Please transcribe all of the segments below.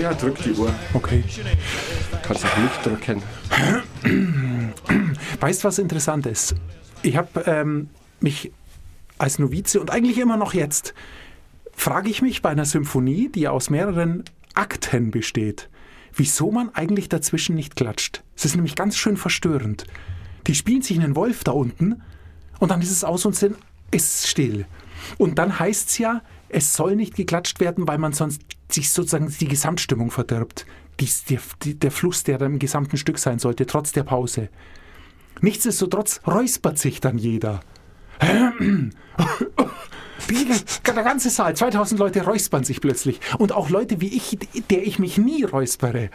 Ja, drück die Uhr. Okay. Kannst auch nicht drücken. Weißt du, was interessant ist? Ich habe ähm, mich als Novize und eigentlich immer noch jetzt, frage ich mich bei einer Symphonie, die aus mehreren Akten besteht, wieso man eigentlich dazwischen nicht klatscht. Es ist nämlich ganz schön verstörend. Die spielen sich einen Wolf da unten und dann ist es aus und sind, ist still. Und dann heißt es ja, es soll nicht geklatscht werden, weil man sonst sich sozusagen die Gesamtstimmung verdirbt. Dies, der, der Fluss, der im gesamten Stück sein sollte, trotz der Pause. Nichtsdestotrotz räuspert sich dann jeder. Der ganze Saal, 2000 Leute räuspern sich plötzlich. Und auch Leute wie ich, der ich mich nie räuspere,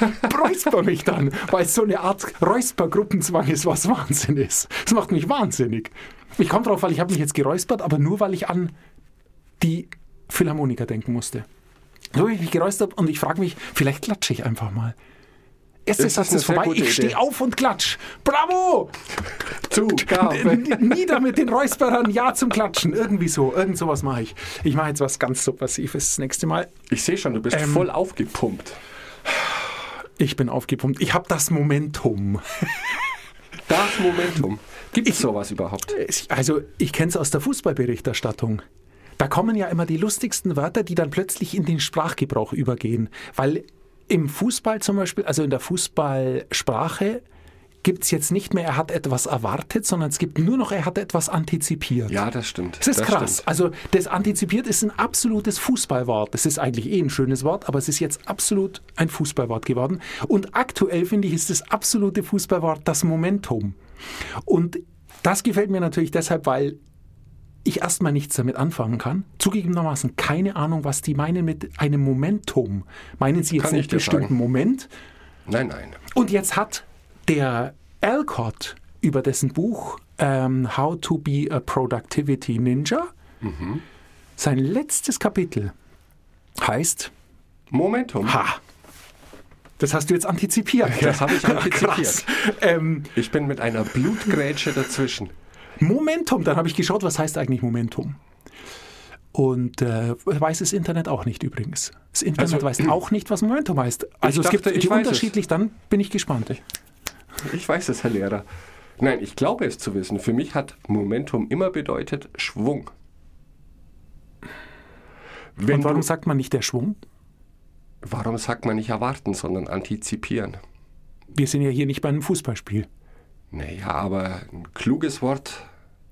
räusper mich dann, weil es so eine Art Räuspergruppenzwang ist, was Wahnsinn ist. Das macht mich wahnsinnig. Ich komme drauf, weil ich habe mich jetzt geräuspert, aber nur, weil ich an die Philharmoniker denken musste. So habe ich mich geräuspert und ich frage mich, vielleicht klatsche ich einfach mal. Erster ist Satz ist vorbei, ich stehe auf und klatsch. Bravo! Zugabe. Nieder mit den Räusperern, ja zum Klatschen. Irgendwie so, irgend sowas mache ich. Ich mache jetzt was ganz Subversives das nächste Mal. Ich sehe schon, du bist Ähm, voll aufgepumpt. Ich bin aufgepumpt. Ich habe das Momentum. Das Momentum. Gibt es sowas überhaupt? Also, ich kenne es aus der Fußballberichterstattung. Da kommen ja immer die lustigsten Wörter, die dann plötzlich in den Sprachgebrauch übergehen. Weil im Fußball zum Beispiel, also in der Fußballsprache, gibt es jetzt nicht mehr, er hat etwas erwartet, sondern es gibt nur noch, er hat etwas antizipiert. Ja, das stimmt. Das ist krass. Stimmt. Also das antizipiert ist ein absolutes Fußballwort. Das ist eigentlich eh ein schönes Wort, aber es ist jetzt absolut ein Fußballwort geworden. Und aktuell finde ich, ist das absolute Fußballwort das Momentum. Und das gefällt mir natürlich deshalb, weil ich erstmal nichts damit anfangen kann. Zugegebenermaßen keine Ahnung, was die meinen mit einem Momentum. Meinen sie jetzt einen bestimmten sagen. Moment? Nein, nein. Und jetzt hat der Alcott über dessen Buch ähm, How to be a Productivity Ninja sein letztes Kapitel heißt Momentum. Ha. Das hast du jetzt antizipiert. Das habe ich antizipiert. Krass. Ähm, Ich bin mit einer Blutgrätsche dazwischen. Momentum, dann habe ich geschaut, was heißt eigentlich Momentum? Und äh, weiß das Internet auch nicht übrigens. Das Internet Also- weiß auch nicht, was Momentum heißt. Also es dachte, gibt ich die weiß es. unterschiedlich, dann bin ich gespannt. Ich weiß es, Herr Lehrer. Nein, ich glaube es zu wissen. Für mich hat Momentum immer bedeutet Schwung. Wenn Und warum du, sagt man nicht der Schwung? warum sagt man nicht erwarten, sondern antizipieren? Wir sind ja hier nicht bei einem Fußballspiel. Naja, aber ein kluges Wort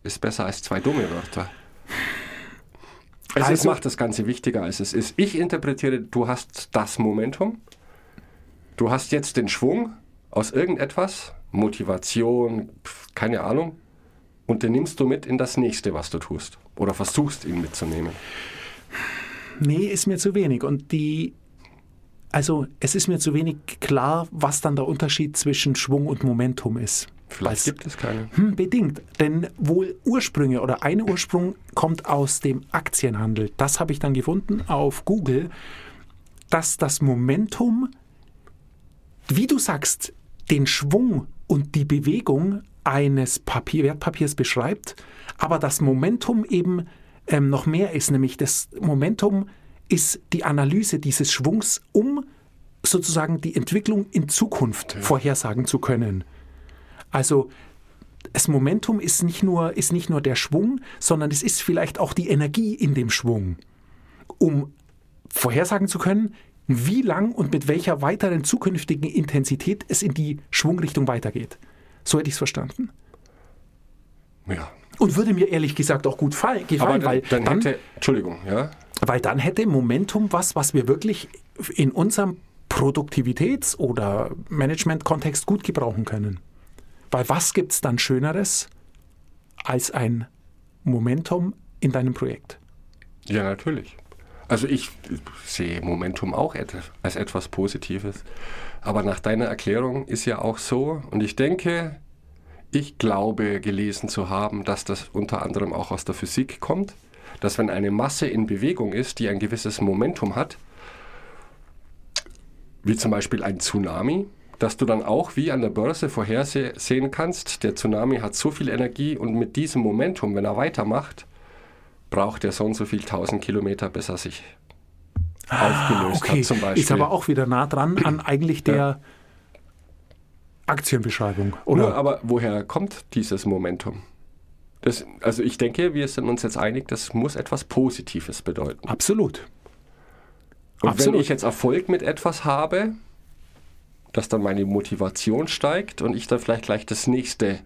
ist besser als zwei dumme Wörter. Es ist, Also- macht das Ganze wichtiger, als es ist. Ich interpretiere, du hast das Momentum, du hast jetzt den Schwung aus irgendetwas, Motivation, keine Ahnung, und den nimmst du mit in das nächste, was du tust. Oder versuchst ihn mitzunehmen. Nee, ist mir zu wenig. Und die, also es ist mir zu wenig klar, was dann der Unterschied zwischen Schwung und Momentum ist. Vielleicht gibt es keine. Hm, bedingt. Denn wohl Ursprünge oder ein Ursprung kommt aus dem Aktienhandel. Das habe ich dann gefunden auf Google, dass das Momentum, wie du sagst, den Schwung und die Bewegung eines Papier, Wertpapiers beschreibt, aber das Momentum eben ähm, noch mehr ist, nämlich das Momentum ist die Analyse dieses Schwungs, um sozusagen die Entwicklung in Zukunft vorhersagen zu können. Also das Momentum ist nicht, nur, ist nicht nur der Schwung, sondern es ist vielleicht auch die Energie in dem Schwung, um vorhersagen zu können, wie lang und mit welcher weiteren zukünftigen Intensität es in die Schwungrichtung weitergeht. So hätte ich es verstanden. Ja. Und würde mir ehrlich gesagt auch gut fall, Aber gefallen, dann, weil, dann dann, hätte, Entschuldigung, ja, weil dann hätte Momentum was, was wir wirklich in unserem Produktivitäts- oder Management-Kontext gut gebrauchen können. Weil was gibt es dann Schöneres als ein Momentum in deinem Projekt? Ja, natürlich. Also ich sehe Momentum auch als etwas Positives. Aber nach deiner Erklärung ist ja auch so, und ich denke, ich glaube gelesen zu haben, dass das unter anderem auch aus der Physik kommt, dass wenn eine Masse in Bewegung ist, die ein gewisses Momentum hat, wie zum Beispiel ein Tsunami, dass du dann auch wie an der Börse vorhersehen kannst, der Tsunami hat so viel Energie und mit diesem Momentum, wenn er weitermacht, braucht er so und so viel tausend Kilometer, bis er sich aufgelöst Okay, hat zum Beispiel. ist aber auch wieder nah dran an eigentlich der Aktienbeschreibung. Oder? Nur, aber woher kommt dieses Momentum? Das, also ich denke, wir sind uns jetzt einig, das muss etwas Positives bedeuten. Absolut. Und Absolut. wenn ich jetzt Erfolg mit etwas habe, dass dann meine Motivation steigt und ich dann vielleicht gleich das nächste,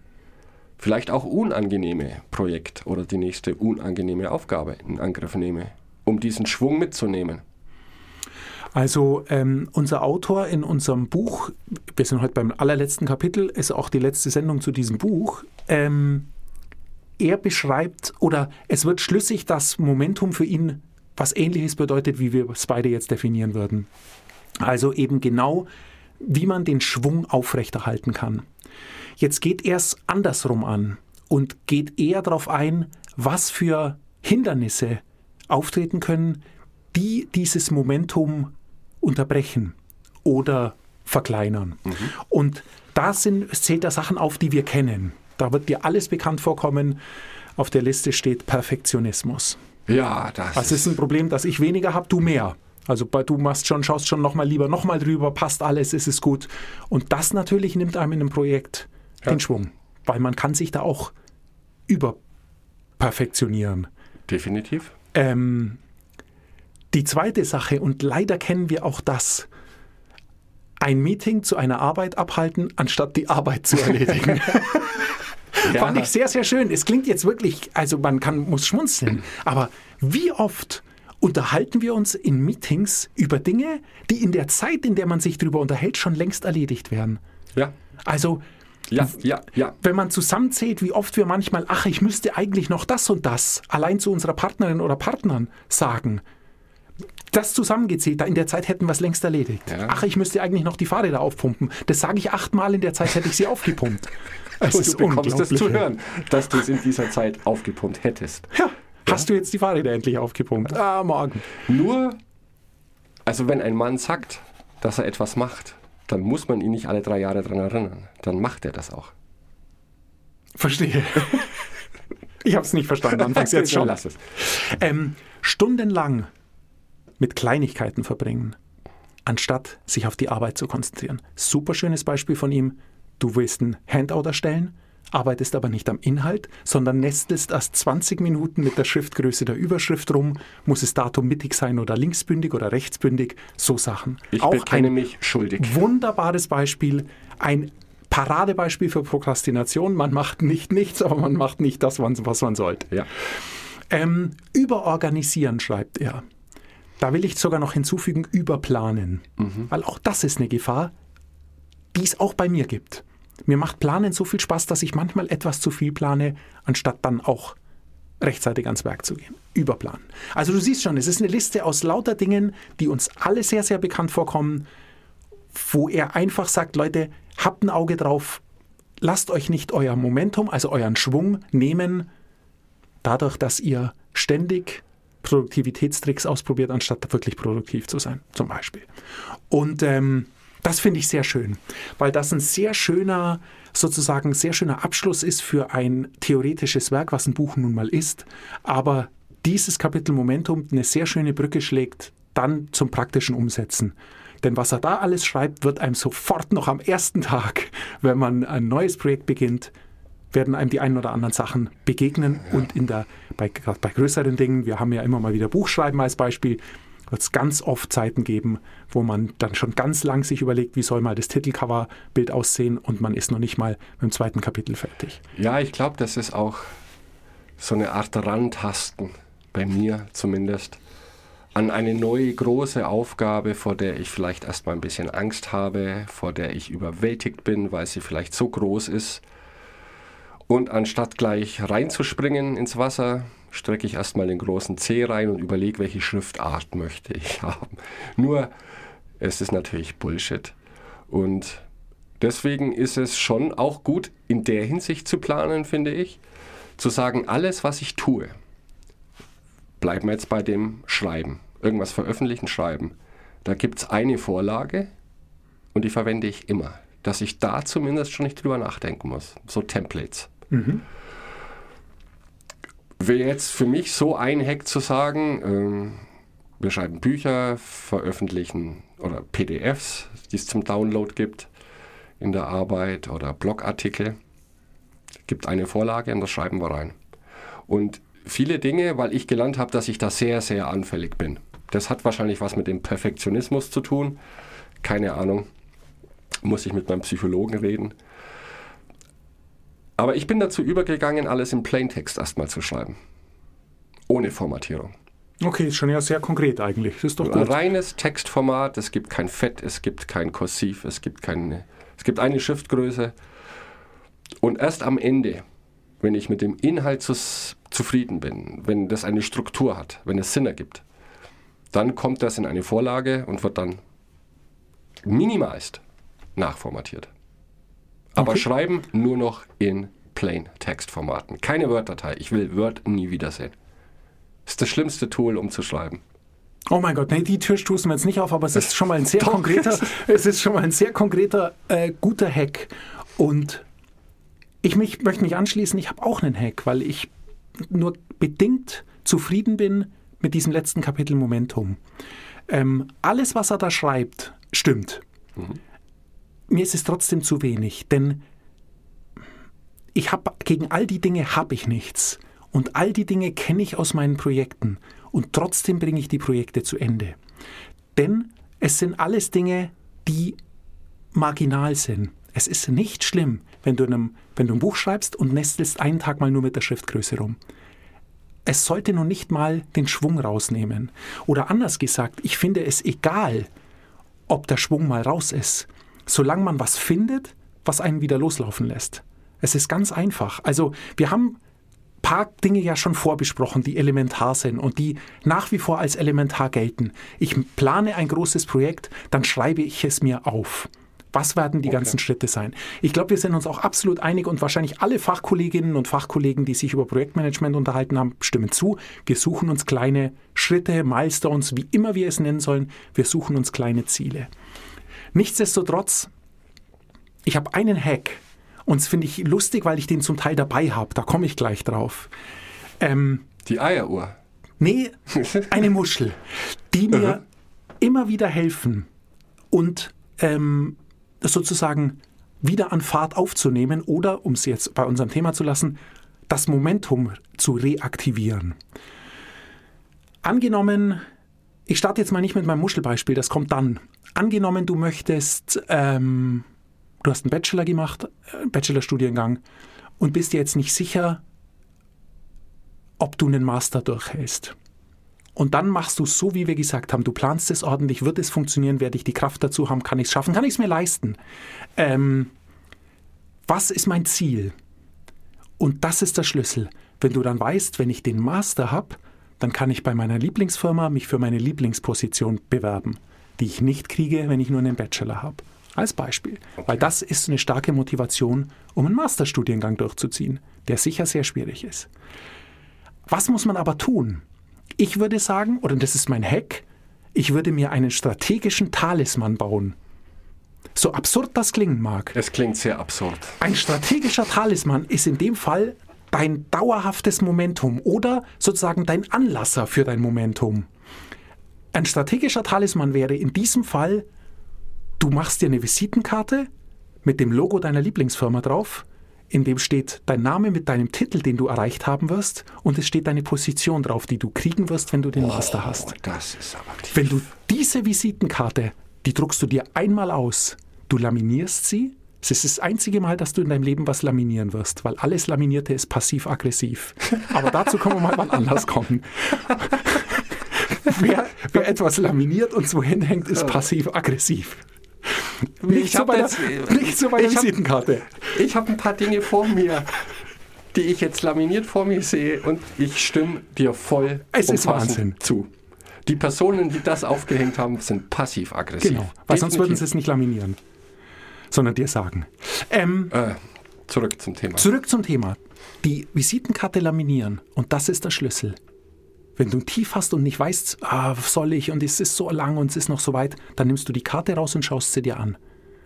vielleicht auch unangenehme Projekt oder die nächste unangenehme Aufgabe in Angriff nehme, um diesen Schwung mitzunehmen. Also ähm, unser Autor in unserem Buch, wir sind heute beim allerletzten Kapitel, ist auch die letzte Sendung zu diesem Buch. Ähm, er beschreibt oder es wird schlüssig, dass Momentum für ihn was Ähnliches bedeutet, wie wir es beide jetzt definieren würden. Also eben genau, wie man den Schwung aufrechterhalten kann. Jetzt geht er es andersrum an und geht eher darauf ein, was für Hindernisse auftreten können, die dieses Momentum unterbrechen oder verkleinern. Und da sind, zählt er Sachen auf, die wir kennen. Da wird dir alles bekannt vorkommen. Auf der Liste steht Perfektionismus. Ja, das Das ist ein Problem, dass ich weniger habe, du mehr. Also bei- du machst schon, schaust schon nochmal lieber nochmal drüber, passt alles, ist es gut. Und das natürlich nimmt einem in einem Projekt den Schwung, weil man kann sich da auch überperfektionieren. definitiv. Ähm, die zweite Sache, und leider kennen wir auch das, ein Meeting zu einer Arbeit abhalten, anstatt die Arbeit zu erledigen. Fand ich sehr, sehr schön. Es klingt jetzt wirklich, also man kann, muss schmunzeln, aber wie oft unterhalten wir uns in Meetings über Dinge, die in der Zeit, in der man sich darüber unterhält, schon längst erledigt werden? Ja, Also, ja, ja, ja. wenn man zusammenzählt, wie oft wir manchmal, ach, ich müsste eigentlich noch das und das allein zu unserer Partnerin oder Partnern sagen. Das zusammengezählt, da in der Zeit hätten wir es längst erledigt. Ja. Ach, ich müsste eigentlich noch die Fahrräder aufpumpen. Das sage ich achtmal in der Zeit, hätte ich sie aufgepumpt. Es Und du bekommst es zu hören, dass du es in dieser Zeit aufgepumpt hättest. Ja, hast du jetzt die Fahrräder endlich aufgepumpt? Ah, morgen. Nur, also wenn ein Mann sagt, dass er etwas macht, dann muss man ihn nicht alle drei Jahre daran erinnern. Dann macht er das auch. Verstehe. Ich habe es nicht verstanden, anfangs jetzt schon. Lass es. Ähm, stundenlang mit Kleinigkeiten verbringen, anstatt sich auf die Arbeit zu konzentrieren. Super schönes Beispiel von ihm. Du willst ein Handout erstellen, arbeitest aber nicht am Inhalt, sondern nestelst erst 20 Minuten mit der Schriftgröße der Überschrift rum, muss es Datum mittig sein oder linksbündig oder rechtsbündig, so Sachen. Ich Auch bekenne mich schuldig. wunderbares Beispiel, ein Paradebeispiel für Prokrastination. Man macht nicht nichts, aber man macht nicht das, was man sollte. Ja. Ähm, überorganisieren, schreibt er. Da will ich sogar noch hinzufügen, überplanen. Weil auch das ist eine Gefahr, die es auch bei mir gibt. Mir macht Planen so viel Spaß, dass ich manchmal etwas zu viel plane, anstatt dann auch rechtzeitig ans Werk zu gehen. Überplanen. Also du siehst schon, es ist eine Liste aus lauter Dingen, die uns alle sehr, sehr bekannt vorkommen, wo er einfach sagt, Leute, habt ein Auge drauf, lasst euch nicht euer Momentum, also euren Schwung nehmen, dadurch, dass ihr ständig Produktivitätstricks ausprobiert, anstatt wirklich produktiv zu sein, zum Beispiel. Und ähm, das finde ich sehr schön, weil das ein sehr schöner, sozusagen sehr schöner Abschluss ist für ein theoretisches Werk, was ein Buch nun mal ist. Aber dieses Kapitel Momentum eine sehr schöne Brücke schlägt dann zum praktischen Umsetzen. Denn was er da alles schreibt, wird einem sofort noch am ersten Tag, wenn man ein neues Projekt beginnt, werden einem die ein oder anderen Sachen begegnen und in der, bei, bei größeren Dingen, wir haben ja immer mal wieder Buchschreiben als Beispiel, wird es ganz oft Zeiten geben, wo man dann schon ganz lang sich überlegt, wie soll mal das Titelcoverbild aussehen und man ist noch nicht mal mit dem zweiten Kapitel fertig. Ja, ich glaube, das ist auch so eine Art Rantasten, bei mir zumindest, an eine neue große Aufgabe, vor der ich vielleicht erstmal ein bisschen Angst habe, vor der ich überwältigt bin, weil sie vielleicht so groß ist. Und anstatt gleich reinzuspringen ins Wasser, strecke ich erstmal den großen Zeh rein und überlege, welche Schriftart möchte ich haben. Nur, es ist natürlich Bullshit. Und deswegen ist es schon auch gut, in der Hinsicht zu planen, finde ich. Zu sagen, alles, was ich tue, bleiben wir jetzt bei dem Schreiben. Irgendwas veröffentlichen, schreiben. Da gibt es eine Vorlage und die verwende ich immer. Dass ich da zumindest schon nicht drüber nachdenken muss. So Templates. Wäre jetzt für mich so ein Hack zu sagen, ähm, wir schreiben Bücher, veröffentlichen oder PDFs, die es zum Download gibt in der Arbeit oder Blogartikel. Gibt eine Vorlage und das schreiben wir rein. Und viele Dinge, weil ich gelernt habe, dass ich da sehr, sehr anfällig bin. Das hat wahrscheinlich was mit dem Perfektionismus zu tun. Keine Ahnung. Muss ich mit meinem Psychologen reden. Aber ich bin dazu übergegangen, alles im Plaintext erstmal zu schreiben. Ohne Formatierung. Okay, ist schon ja sehr konkret eigentlich. Das ist doch Ein gut. reines Textformat, es gibt kein Fett, es gibt kein Kursiv, es gibt keine, es gibt eine Schriftgröße. Und erst am Ende, wenn ich mit dem Inhalt zufrieden bin, wenn das eine Struktur hat, wenn es Sinn ergibt, dann kommt das in eine Vorlage und wird dann minimalst nachformatiert. Aber Okay. schreiben nur noch in Plain-Text-Formaten. Keine Word-Datei. Ich will Word nie wiedersehen. Das ist das schlimmste Tool, um zu schreiben. Oh mein Gott, nee, die Tür stoßen wir jetzt nicht auf, aber es ist schon mal ein sehr Doch. konkreter, es ist schon mal ein sehr konkreter, äh, guter Hack. Und ich mich, möchte mich anschließen, ich habe auch einen Hack, weil ich nur bedingt zufrieden bin mit diesem letzten Kapitel Momentum. Ähm, alles, was er da schreibt, stimmt. Mir ist es trotzdem zu wenig, denn ich habe gegen all die Dinge habe ich nichts und all die Dinge kenne ich aus meinen Projekten und trotzdem bringe ich die Projekte zu Ende. Denn es sind alles Dinge, die marginal sind. Es ist nicht schlimm, wenn du, in einem, wenn du ein Buch schreibst und nestelst einen Tag mal nur mit der Schriftgröße rum. Es sollte nur nicht mal den Schwung rausnehmen. Oder anders gesagt, ich finde es egal, ob der Schwung mal raus ist, solange man was findet, was einen wieder loslaufen lässt. Es ist ganz einfach. Also wir haben ein paar Dinge ja schon vorbesprochen, die elementar sind und die nach wie vor als elementar gelten. Ich plane ein großes Projekt, dann schreibe ich es mir auf. Was werden die ganzen Schritte sein? Ich glaube, wir sind uns auch absolut einig und wahrscheinlich alle Fachkolleginnen und Fachkollegen, die sich über Projektmanagement unterhalten haben, stimmen zu. Wir suchen uns kleine Schritte, Milestones, wie immer wir es nennen sollen. Wir suchen uns kleine Ziele. Nichtsdestotrotz, ich habe einen Hack und das finde ich lustig, weil ich den zum Teil dabei habe. Da komme ich gleich drauf. Ähm, Die Eieruhr. Nee, eine Muschel, die mir immer wieder helfen und ähm, sozusagen wieder an Fahrt aufzunehmen oder, um es jetzt bei unserem Thema zu lassen, das Momentum zu reaktivieren. Angenommen, ich starte jetzt mal nicht mit meinem Muschelbeispiel, das kommt dann. Angenommen, du möchtest, ähm, du hast einen Bachelor gemacht, äh, einen Bachelorstudiengang und bist dir jetzt nicht sicher, ob du einen Master durchhältst. Und dann machst du so, wie wir gesagt haben. Du planst es ordentlich, wird es funktionieren, werde ich die Kraft dazu haben, kann ich es schaffen, kann ich es mir leisten. Ähm, was ist mein Ziel? Und das ist der Schlüssel. Wenn du dann weißt, wenn ich den Master habe, dann kann ich bei meiner Lieblingsfirma mich für meine Lieblingsposition bewerben, die ich nicht kriege, wenn ich nur einen Bachelor habe. Als Beispiel. Weil das ist eine starke Motivation, um einen Masterstudiengang durchzuziehen, der sicher sehr schwierig ist. Was muss man aber tun? Ich würde sagen, oder das ist mein Hack, ich würde mir einen strategischen Talisman bauen. So absurd das klingen mag. Es klingt sehr absurd. Ein strategischer Talisman ist in dem Fall dein dauerhaftes Momentum oder sozusagen dein Anlasser für dein Momentum. Ein strategischer Talisman wäre in diesem Fall, du machst dir eine Visitenkarte mit dem Logo deiner Lieblingsfirma drauf, in dem steht dein Name mit deinem Titel, den du erreicht haben wirst, und es steht deine Position drauf, die du kriegen wirst, wenn du den Master hast. Oh, das ist aber tief. Wenn du diese Visitenkarte, die druckst du dir einmal aus, du laminierst sie. Es ist das einzige Mal, dass du in deinem Leben was laminieren wirst, weil alles Laminierte ist passiv-aggressiv. Aber dazu können wir mal wann anders kommen. wer, wer etwas laminiert und so hinhängt, ist passiv-aggressiv. Nicht, Ich so hab bei der, jetzt- nicht so bei der hab- Visitenkarte. Ich habe ein paar Dinge vor mir, die ich jetzt laminiert vor mir sehe und ich stimme dir voll Es ist Wahnsinn. zu. Die Personen, die das aufgehängt haben, sind passiv-aggressiv. Genau, weil sonst würden sie Definitiv. es nicht laminieren, sondern dir sagen. Ähm, Äh, zurück zum Thema. Zurück zum Thema. Die Visitenkarte laminieren. Und das ist der Schlüssel. Wenn du ein Tief hast und nicht weißt, ah, was soll ich und es ist so lang und es ist noch so weit, dann nimmst du die Karte raus und schaust sie dir an.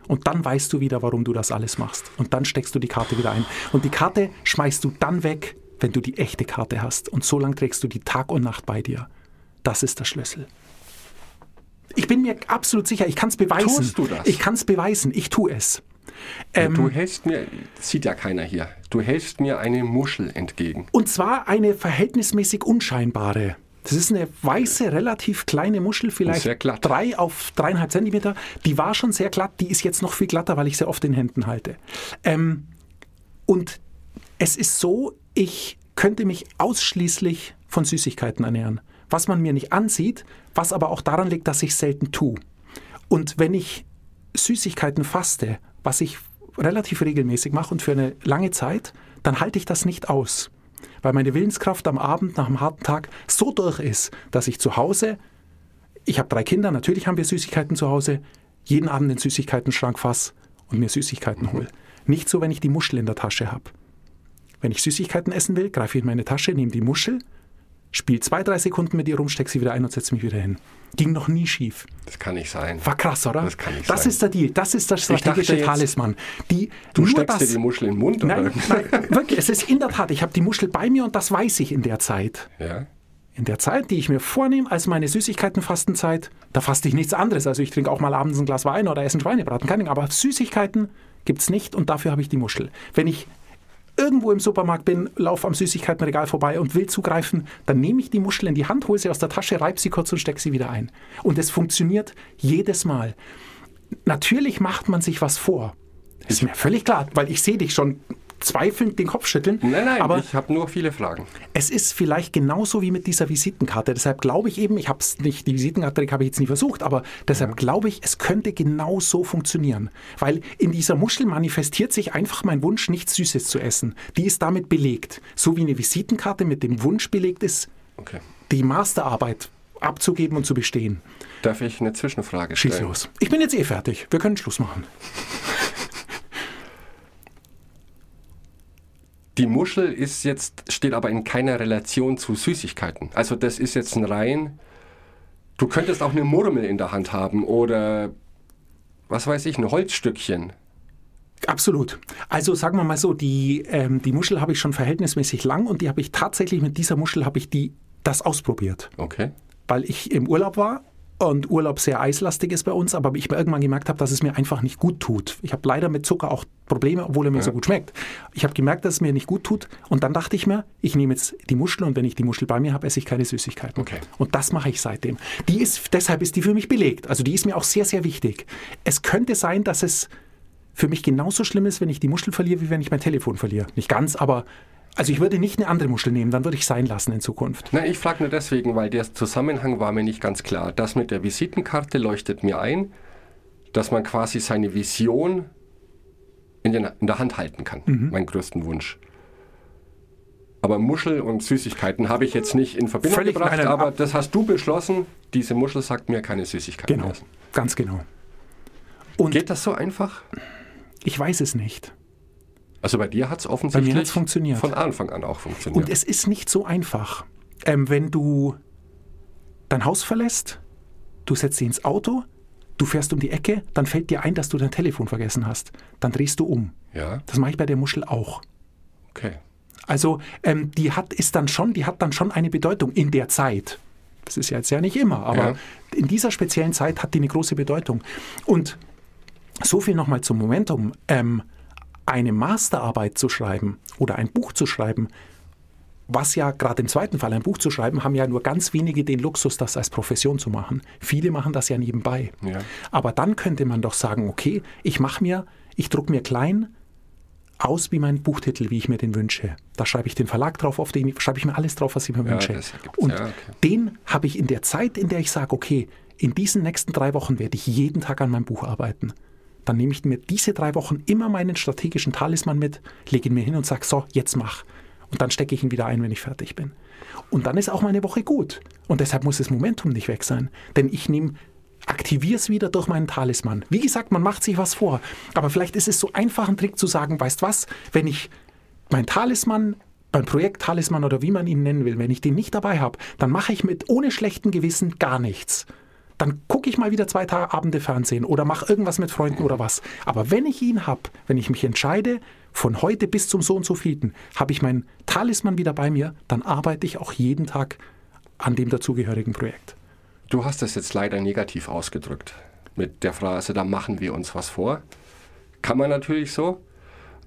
Und dann weißt du wieder, warum du das alles machst. Und dann steckst du die Karte wieder ein. Und die Karte schmeißt du dann weg, wenn du die echte Karte hast. Und so lange trägst du die Tag und Nacht bei dir. Das ist der Schlüssel. Ich bin mir absolut sicher, ich kann es beweisen. Tust du das? Ich kann es beweisen, ich tue es. Ähm, du hältst mir, sieht ja keiner hier, du hältst mir eine Muschel entgegen. Und zwar eine verhältnismäßig unscheinbare. Das ist eine weiße, relativ kleine Muschel, vielleicht sehr glatt. drei auf dreieinhalb Zentimeter. Die war schon sehr glatt, die ist jetzt noch viel glatter, weil ich sie oft in Händen halte. Ähm, und es ist so, ich könnte mich ausschließlich von Süßigkeiten ernähren. Was man mir nicht ansieht, was aber auch daran liegt, dass ich selten tue. Und wenn ich Süßigkeiten faste, was ich relativ regelmäßig mache und für eine lange Zeit, dann halte ich das nicht aus. Weil meine Willenskraft am Abend nach einem harten Tag so durch ist, dass ich zu Hause, ich habe drei Kinder, natürlich haben wir Süßigkeiten zu Hause, jeden Abend den Süßigkeiten-Schrank fass und mir Süßigkeiten hole. Nicht so, wenn ich die Muschel in der Tasche habe. Wenn ich Süßigkeiten essen will, greife ich in meine Tasche, nehme die Muschel, spiele zwei, drei Sekunden mit ihr rum, stecke sie wieder ein und setze mich wieder hin. Ging noch nie schief. Das kann nicht sein. War krass, oder? Das kann nicht Das sein. ist der Deal. Das ist der strategische Talisman. Die, Du steckst das, dir die Muschel in den Mund, Nein, oder? nein, wirklich, es ist in der Tat. Ich habe die Muschel bei mir und das weiß ich in der Zeit. Ja. In der Zeit, die ich mir vornehme als meine Süßigkeitenfastenzeit, da faste ich nichts anderes. Also ich trinke auch mal abends ein Glas Wein oder esse einen Schweinebraten, keine Ahnung. Aber Süßigkeiten gibt es nicht und dafür habe ich die Muschel. Wenn ich irgendwo im Supermarkt bin, laufe am Süßigkeitenregal vorbei und will zugreifen, dann nehme ich die Muschel in die Hand, hole sie aus der Tasche, reibe sie kurz und stecke sie wieder ein. Und es funktioniert jedes Mal. Natürlich macht man sich was vor. Ist mir völlig klar, weil ich sehe dich schon zweifelnd den Kopf schütteln. Nein, nein, aber ich habe nur viele Fragen. es ist vielleicht genauso wie mit dieser Visitenkarte. Deshalb glaube ich eben, ich habe es nicht, die Visitenkarte habe ich jetzt nie versucht, aber deshalb glaube ich, es könnte genau so funktionieren. Weil in dieser Muschel manifestiert sich einfach mein Wunsch, nichts Süßes zu essen. Die ist damit belegt. So wie eine Visitenkarte mit dem Wunsch belegt ist, Okay. die Masterarbeit abzugeben und zu bestehen. Darf ich eine Zwischenfrage Schieß stellen? los. Ich bin jetzt eh fertig. Wir können Schluss machen. Die Muschel ist jetzt, steht aber in keiner Relation zu Süßigkeiten. Also das ist jetzt ein rein. Du könntest auch eine Murmel in der Hand haben oder was weiß ich, ein Holzstückchen. Absolut. Also sagen wir mal so, die, ähm, die Muschel habe ich schon verhältnismäßig lang und die habe ich tatsächlich mit dieser Muschel habe ich die das ausprobiert. Okay. weil ich im Urlaub war und Urlaub sehr eislastig ist bei uns, aber ich irgendwann gemerkt habe, dass es mir einfach nicht gut tut. Ich habe leider mit Zucker auch Probleme, obwohl er mir so gut schmeckt. Ich habe gemerkt, dass es mir nicht gut tut und dann dachte ich mir, ich nehme jetzt die Muschel und wenn ich die Muschel bei mir habe, esse ich keine Süßigkeiten. Okay. Und das mache ich seitdem. Die ist, deshalb ist die für mich belegt. Also die ist mir auch sehr, sehr wichtig. Es könnte sein, dass es für mich genauso schlimm ist, wenn ich die Muschel verliere, wie wenn ich mein Telefon verliere. Nicht ganz, aber also ich würde nicht eine andere Muschel nehmen, dann würde ich sein lassen in Zukunft. Nein, ich frage nur deswegen, weil der Zusammenhang war mir nicht ganz klar. Das mit der Visitenkarte leuchtet mir ein, dass man quasi seine Vision in, den, in der Hand halten kann. Mhm. Mein größten Wunsch. Aber Muschel und Süßigkeiten habe ich jetzt nicht in Verbindung Völlig- gebracht, nein, aber ab- das hast du beschlossen. Diese Muschel sagt mir keine Süßigkeiten Genau, essen. ganz genau. Und Geht das so einfach? ich weiß es nicht. Also bei dir hat es offensichtlich hat's funktioniert. von Anfang an auch funktioniert. Und es ist nicht so einfach. Ähm, wenn du dein Haus verlässt, du setzt dich ins Auto, du fährst um die Ecke, dann fällt dir ein, dass du dein Telefon vergessen hast. Dann drehst du um. ja, Das mache ich bei der Muschel auch. okay. Also ähm, die hat ist dann schon, die hat dann schon eine Bedeutung in der Zeit. Das ist ja jetzt ja nicht immer, aber Ja. in dieser speziellen Zeit hat die eine große Bedeutung. Und so viel nochmal zum Momentum. Ähm, eine Masterarbeit zu schreiben oder ein Buch zu schreiben, was ja gerade im zweiten Fall ein Buch zu schreiben, haben ja nur ganz wenige den Luxus, das als Profession zu machen. Viele machen das ja nebenbei. Ja. Aber dann könnte man doch sagen, okay, ich mache mir, ich druck mir klein aus wie mein Buchtitel, wie ich mir den wünsche. Da schreibe ich den Verlag drauf, auf den schreibe ich mir alles drauf, was ich mir wünsche. das ergibt's. Und Ja, okay. den habe ich in der Zeit, in der ich sage, okay, in diesen nächsten drei Wochen werde ich jeden Tag an meinem Buch arbeiten. Dann nehme ich mir diese drei Wochen immer meinen strategischen Talisman mit, lege ihn mir hin und sage, so, jetzt mach. Und dann stecke ich ihn wieder ein, wenn ich fertig bin. Und dann ist auch meine Woche gut. Und deshalb muss das Momentum nicht weg sein. Denn ich nehme, aktiviere es wieder durch meinen Talisman. Wie gesagt, man macht sich was vor. Aber vielleicht ist es so einfach ein Trick zu sagen, weißt was, wenn ich mein Talisman, mein Projekt Talisman oder wie man ihn nennen will, wenn ich den nicht dabei habe, dann mache ich mit ohne schlechten Gewissen gar nichts. Dann gucke ich mal wieder zwei Tage Abende Fernsehen oder mache irgendwas mit Freunden oder was. Aber wenn ich ihn habe, wenn ich mich entscheide, von heute bis zum so und so vielten, habe ich meinen Talisman wieder bei mir, dann arbeite ich auch jeden Tag an dem dazugehörigen Projekt. Du hast das jetzt leider negativ ausgedrückt mit der Phrase, da machen wir uns was vor. Kann man natürlich so,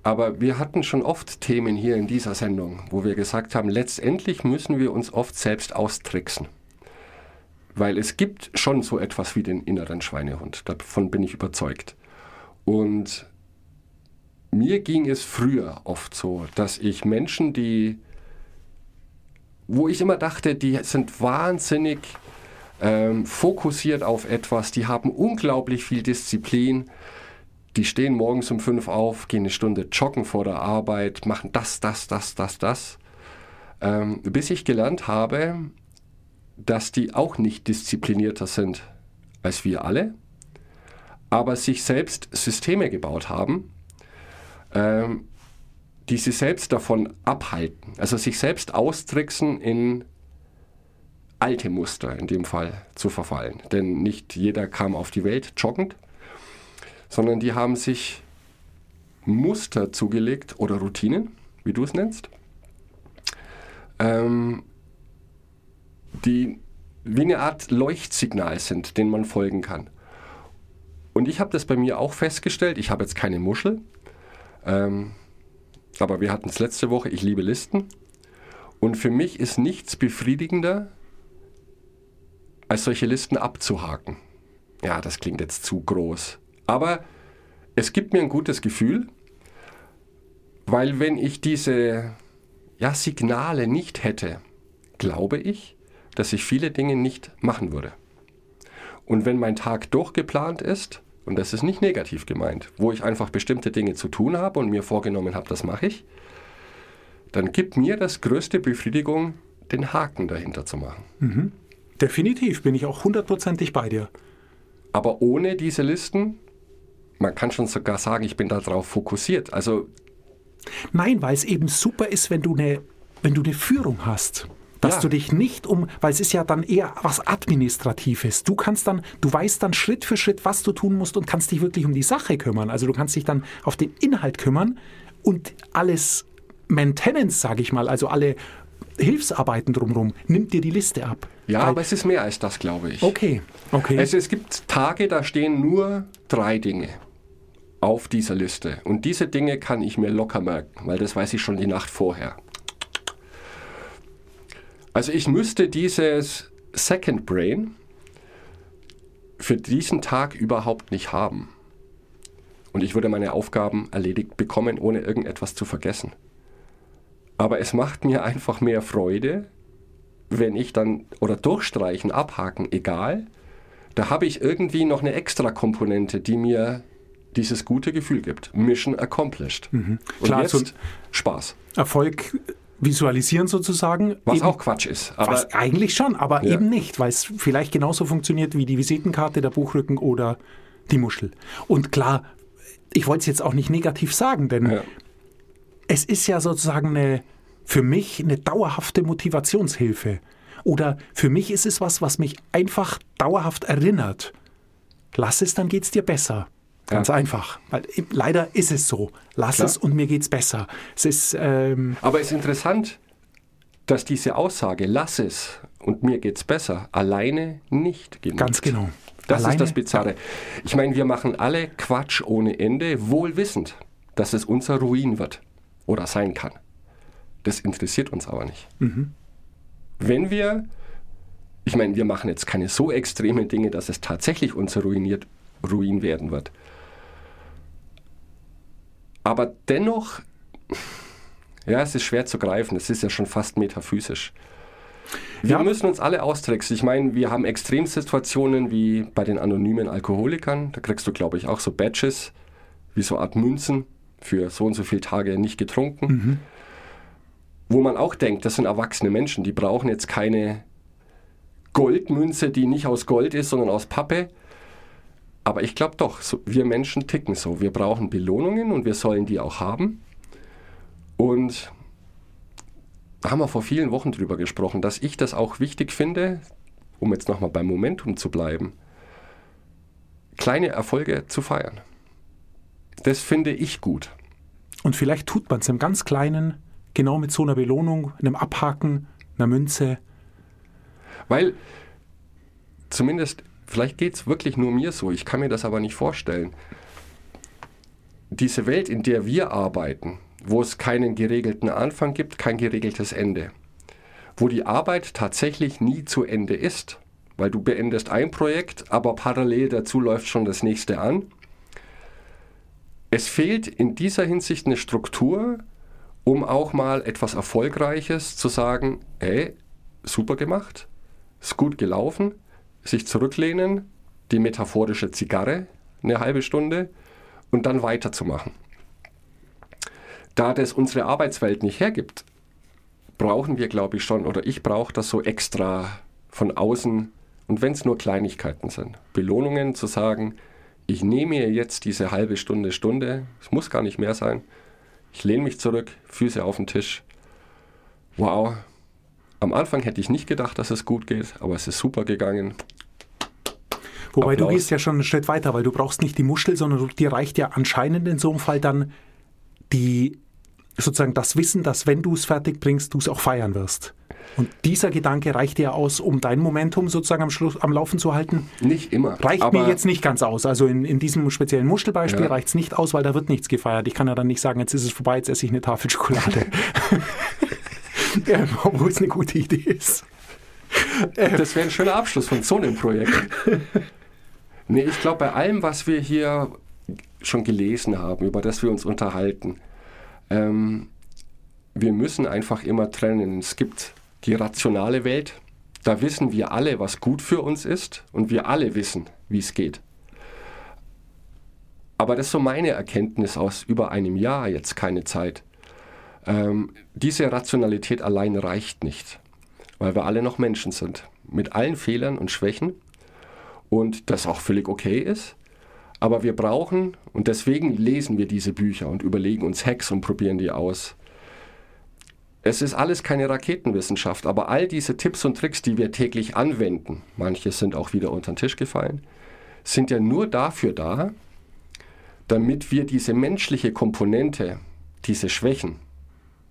aber wir hatten schon oft Themen hier in dieser Sendung, wo wir gesagt haben, letztendlich müssen wir uns oft selbst austricksen. Weil es gibt schon so etwas wie den inneren Schweinehund. Davon bin ich überzeugt. Und mir ging es früher oft so, dass ich Menschen, die, wo ich immer dachte, die sind wahnsinnig ähm, fokussiert auf etwas, die haben unglaublich viel Disziplin, die stehen morgens um fünf auf, gehen eine Stunde joggen vor der Arbeit, machen das, das, das, das, das. Ähm, bis ich gelernt habe, dass die auch nicht disziplinierter sind als wir alle, aber sich selbst Systeme gebaut haben, ähm, die sie selbst davon abhalten, also sich selbst austricksen in alte Muster in dem Fall zu verfallen. Denn nicht jeder kam auf die Welt joggend, sondern die haben sich Muster zugelegt oder Routinen, wie du es nennst, ähm, die wie eine Art Leuchtsignal sind, denen man folgen kann. Und ich habe das bei mir auch festgestellt. Ich habe jetzt keine Muschel, ähm, aber wir hatten es letzte Woche. Ich liebe Listen. Und für mich ist nichts befriedigender, als solche Listen abzuhaken. Ja, das klingt jetzt zu groß. Aber es gibt mir ein gutes Gefühl, weil wenn ich diese ja, Signale nicht hätte, glaube ich, dass ich viele Dinge nicht machen würde. Und wenn mein Tag durchgeplant ist, und das ist nicht negativ gemeint, wo ich einfach bestimmte Dinge zu tun habe und mir vorgenommen habe, das mache ich, dann gibt mir das größte Befriedigung, den Haken dahinter zu machen. Mhm. Definitiv bin ich auch hundertprozentig bei dir. Aber ohne diese Listen, man kann schon sogar sagen, ich bin darauf fokussiert. Also Nein, weil es eben super ist, wenn du eine, wenn du eine Führung hast. Dass Ja. du dich nicht um, weil es ist ja dann eher was Administratives. Du kannst dann, du weißt dann Schritt für Schritt, was du tun musst und kannst dich wirklich um die Sache kümmern. Also du kannst dich dann auf den Inhalt kümmern und alles Maintenance, sage ich mal, also alle Hilfsarbeiten drumherum, nimmt dir die Liste ab. ja, Weil- aber es ist mehr als das, glaube ich. okay, okay. Also es gibt Tage, da stehen nur drei Dinge auf dieser Liste. Und diese Dinge kann ich mir locker merken, weil das weiß ich schon die Nacht vorher. Also ich müsste dieses Second Brain für diesen Tag überhaupt nicht haben. Und ich würde meine Aufgaben erledigt bekommen, ohne irgendetwas zu vergessen. Aber es macht mir einfach mehr Freude, wenn ich dann, oder durchstreichen, abhaken, egal, da habe ich irgendwie noch eine extra Komponente, die mir dieses gute Gefühl gibt. Mission accomplished. Und Mhm. Klar, jetzt so- Spaß. Erfolg visualisieren sozusagen. Was Eben- auch Quatsch ist. Aber Was eigentlich schon, aber Ja. eben nicht, weil es vielleicht genauso funktioniert wie die Visitenkarte, der Buchrücken oder die Muschel. Und klar, ich wollte es jetzt auch nicht negativ sagen, denn Ja. es ist ja sozusagen eine, für mich eine dauerhafte Motivationshilfe. Oder für mich ist es was, was mich einfach dauerhaft erinnert. Lass es, dann geht's dir besser. Ganz Ja. einfach. Weil leider ist es so. Lass Klar. es und mir geht's besser. Es ist ähm, Aber es ist interessant, dass diese Aussage, lass es und mir geht's besser, alleine nicht genügt. ganz genau. Das Alleine- ist das Bizarre. Ich meine, wir machen alle Quatsch ohne Ende, wohl wissend, dass es unser Ruin wird oder sein kann. Das interessiert uns aber nicht. Mhm. Wenn wir, ich meine, wir machen jetzt keine so extremen Dinge, dass es tatsächlich unser ruiniert, Ruin werden wird. Aber dennoch, ja, es ist schwer zu greifen, es ist ja schon fast metaphysisch. Wir Ja. müssen uns alle austricksen. Ich meine, wir haben Extremsituationen wie bei den anonymen Alkoholikern. Da kriegst du, glaube ich, auch so Badges, wie so Art Münzen für so und so viele Tage nicht getrunken. Wo man auch denkt, das sind erwachsene Menschen, die brauchen jetzt keine Goldmünze, die nicht aus Gold ist, sondern aus Pappe. Aber ich glaube doch, so, wir Menschen ticken so. Wir brauchen Belohnungen und wir sollen die auch haben. Und da haben wir vor vielen Wochen drüber gesprochen, dass ich das auch wichtig finde um jetzt nochmal beim Momentum zu bleiben, kleine Erfolge zu feiern. Das finde ich gut. Und vielleicht tut man es im ganz Kleinen, genau mit so einer Belohnung, einem Abhaken, einer Münze. Weil zumindest, vielleicht geht es wirklich nur mir so, ich kann mir das aber nicht vorstellen. Diese Welt, in der wir arbeiten, wo es keinen geregelten Anfang gibt, kein geregeltes Ende, wo die Arbeit tatsächlich nie zu Ende ist, weil du beendest ein Projekt, aber parallel dazu läuft schon das nächste an. Es fehlt in dieser Hinsicht eine Struktur, um auch mal etwas Erfolgreiches zu sagen, hey, super gemacht, ist gut gelaufen, sich zurücklehnen, die metaphorische Zigarre eine halbe Stunde und dann weiterzumachen. Da das unsere Arbeitswelt nicht hergibt, brauchen wir, glaube ich, schon, oder ich brauche das so extra von außen, und wenn es nur Kleinigkeiten sind, Belohnungen zu sagen, ich nehme mir jetzt diese halbe Stunde, Stunde, es muss gar nicht mehr sein, ich lehne mich zurück, Füße auf den Tisch. Wow, am Anfang hätte ich nicht gedacht, dass es gut geht, aber es ist super gegangen. Wobei Applaus. du gehst ja schon einen Schritt weiter, weil du brauchst nicht die Muschel, sondern dir reicht ja anscheinend in so einem Fall dann die sozusagen das Wissen, dass wenn du es fertig bringst, du es auch feiern wirst. Und dieser Gedanke reicht dir aus, um dein Momentum sozusagen am Schluss am Laufen zu halten. Nicht immer. Reicht mir jetzt nicht ganz aus. Also in, in diesem speziellen Muschelbeispiel Ja. reicht es nicht aus, weil da wird nichts gefeiert. Ich kann ja dann nicht sagen, jetzt ist es vorbei, jetzt esse ich eine Tafel Schokolade. ja, obwohl es eine gute Idee ist. Das wäre ein schöner Abschluss von so einem Projekt. Nee, ich glaube, bei allem, was wir hier schon gelesen haben, über das wir uns unterhalten, ähm, wir müssen einfach immer trennen. Es gibt die rationale Welt, da wissen wir alle, was gut für uns ist und wir alle wissen, wie es geht. Aber das ist so meine Erkenntnis aus über einem Jahr, jetzt keine Zeit. Ähm, diese Rationalität allein reicht nicht, weil wir alle noch Menschen sind, mit allen Fehlern und Schwächen und das auch völlig okay ist. Aber wir brauchen, und deswegen lesen wir diese Bücher und überlegen uns Hacks und probieren die aus. Es ist alles keine Raketenwissenschaft, aber all diese Tipps und Tricks, die wir täglich anwenden, manche sind auch wieder unter den Tisch gefallen, sind ja nur dafür da, damit wir diese menschliche Komponente, diese Schwächen,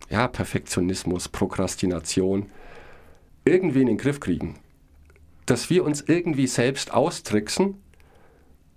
ja, Perfektionismus, Prokrastination, irgendwie in den Griff kriegen. Dass wir uns irgendwie selbst austricksen,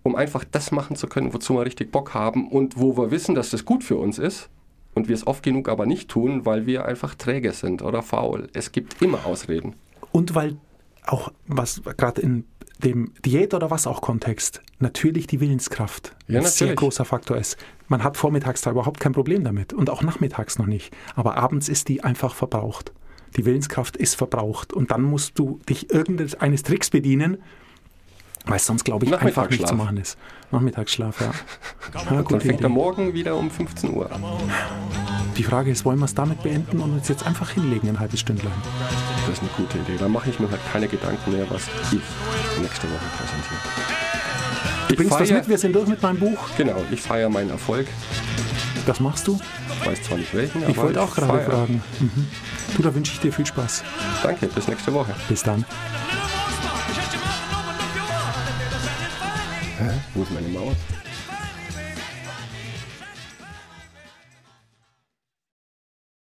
um einfach das machen zu können, wozu wir richtig Bock haben und wo wir wissen, dass das gut für uns ist und wir es oft genug aber nicht tun, weil wir einfach träge sind oder faul. Es gibt immer Ausreden. Und weil auch, was gerade in dem Diät- oder was auch Kontext, natürlich die Willenskraft Ja, ein sehr großer Faktor ist. Man hat vormittags da überhaupt kein Problem damit und auch nachmittags noch nicht. Aber abends ist die einfach verbraucht. Die Willenskraft ist verbraucht und dann musst du dich irgendeines Tricks bedienen, weil es sonst, glaube ich, einfach nicht zu machen ist. Nachmittagsschlaf, ja. ja Dann gute fängt er morgen wieder um 15 Uhr an. Die Frage ist, wollen wir es damit beenden und uns jetzt einfach hinlegen, ein halbes Stündlein? Das ist eine gute Idee. Dann mache ich mir halt keine Gedanken mehr, was ich nächste Woche präsentiere. Du bringst was feier- mit, wir sind durch mit meinem Buch. Genau, ich feiere meinen Erfolg. Das machst du? Ich weiß zwar nicht welchen, Ich aber wollte auch gerade fragen. Mhm. Du, da wünsche ich dir viel Spaß. Danke, bis nächste Woche. Bis dann. Wo ist meine Maus?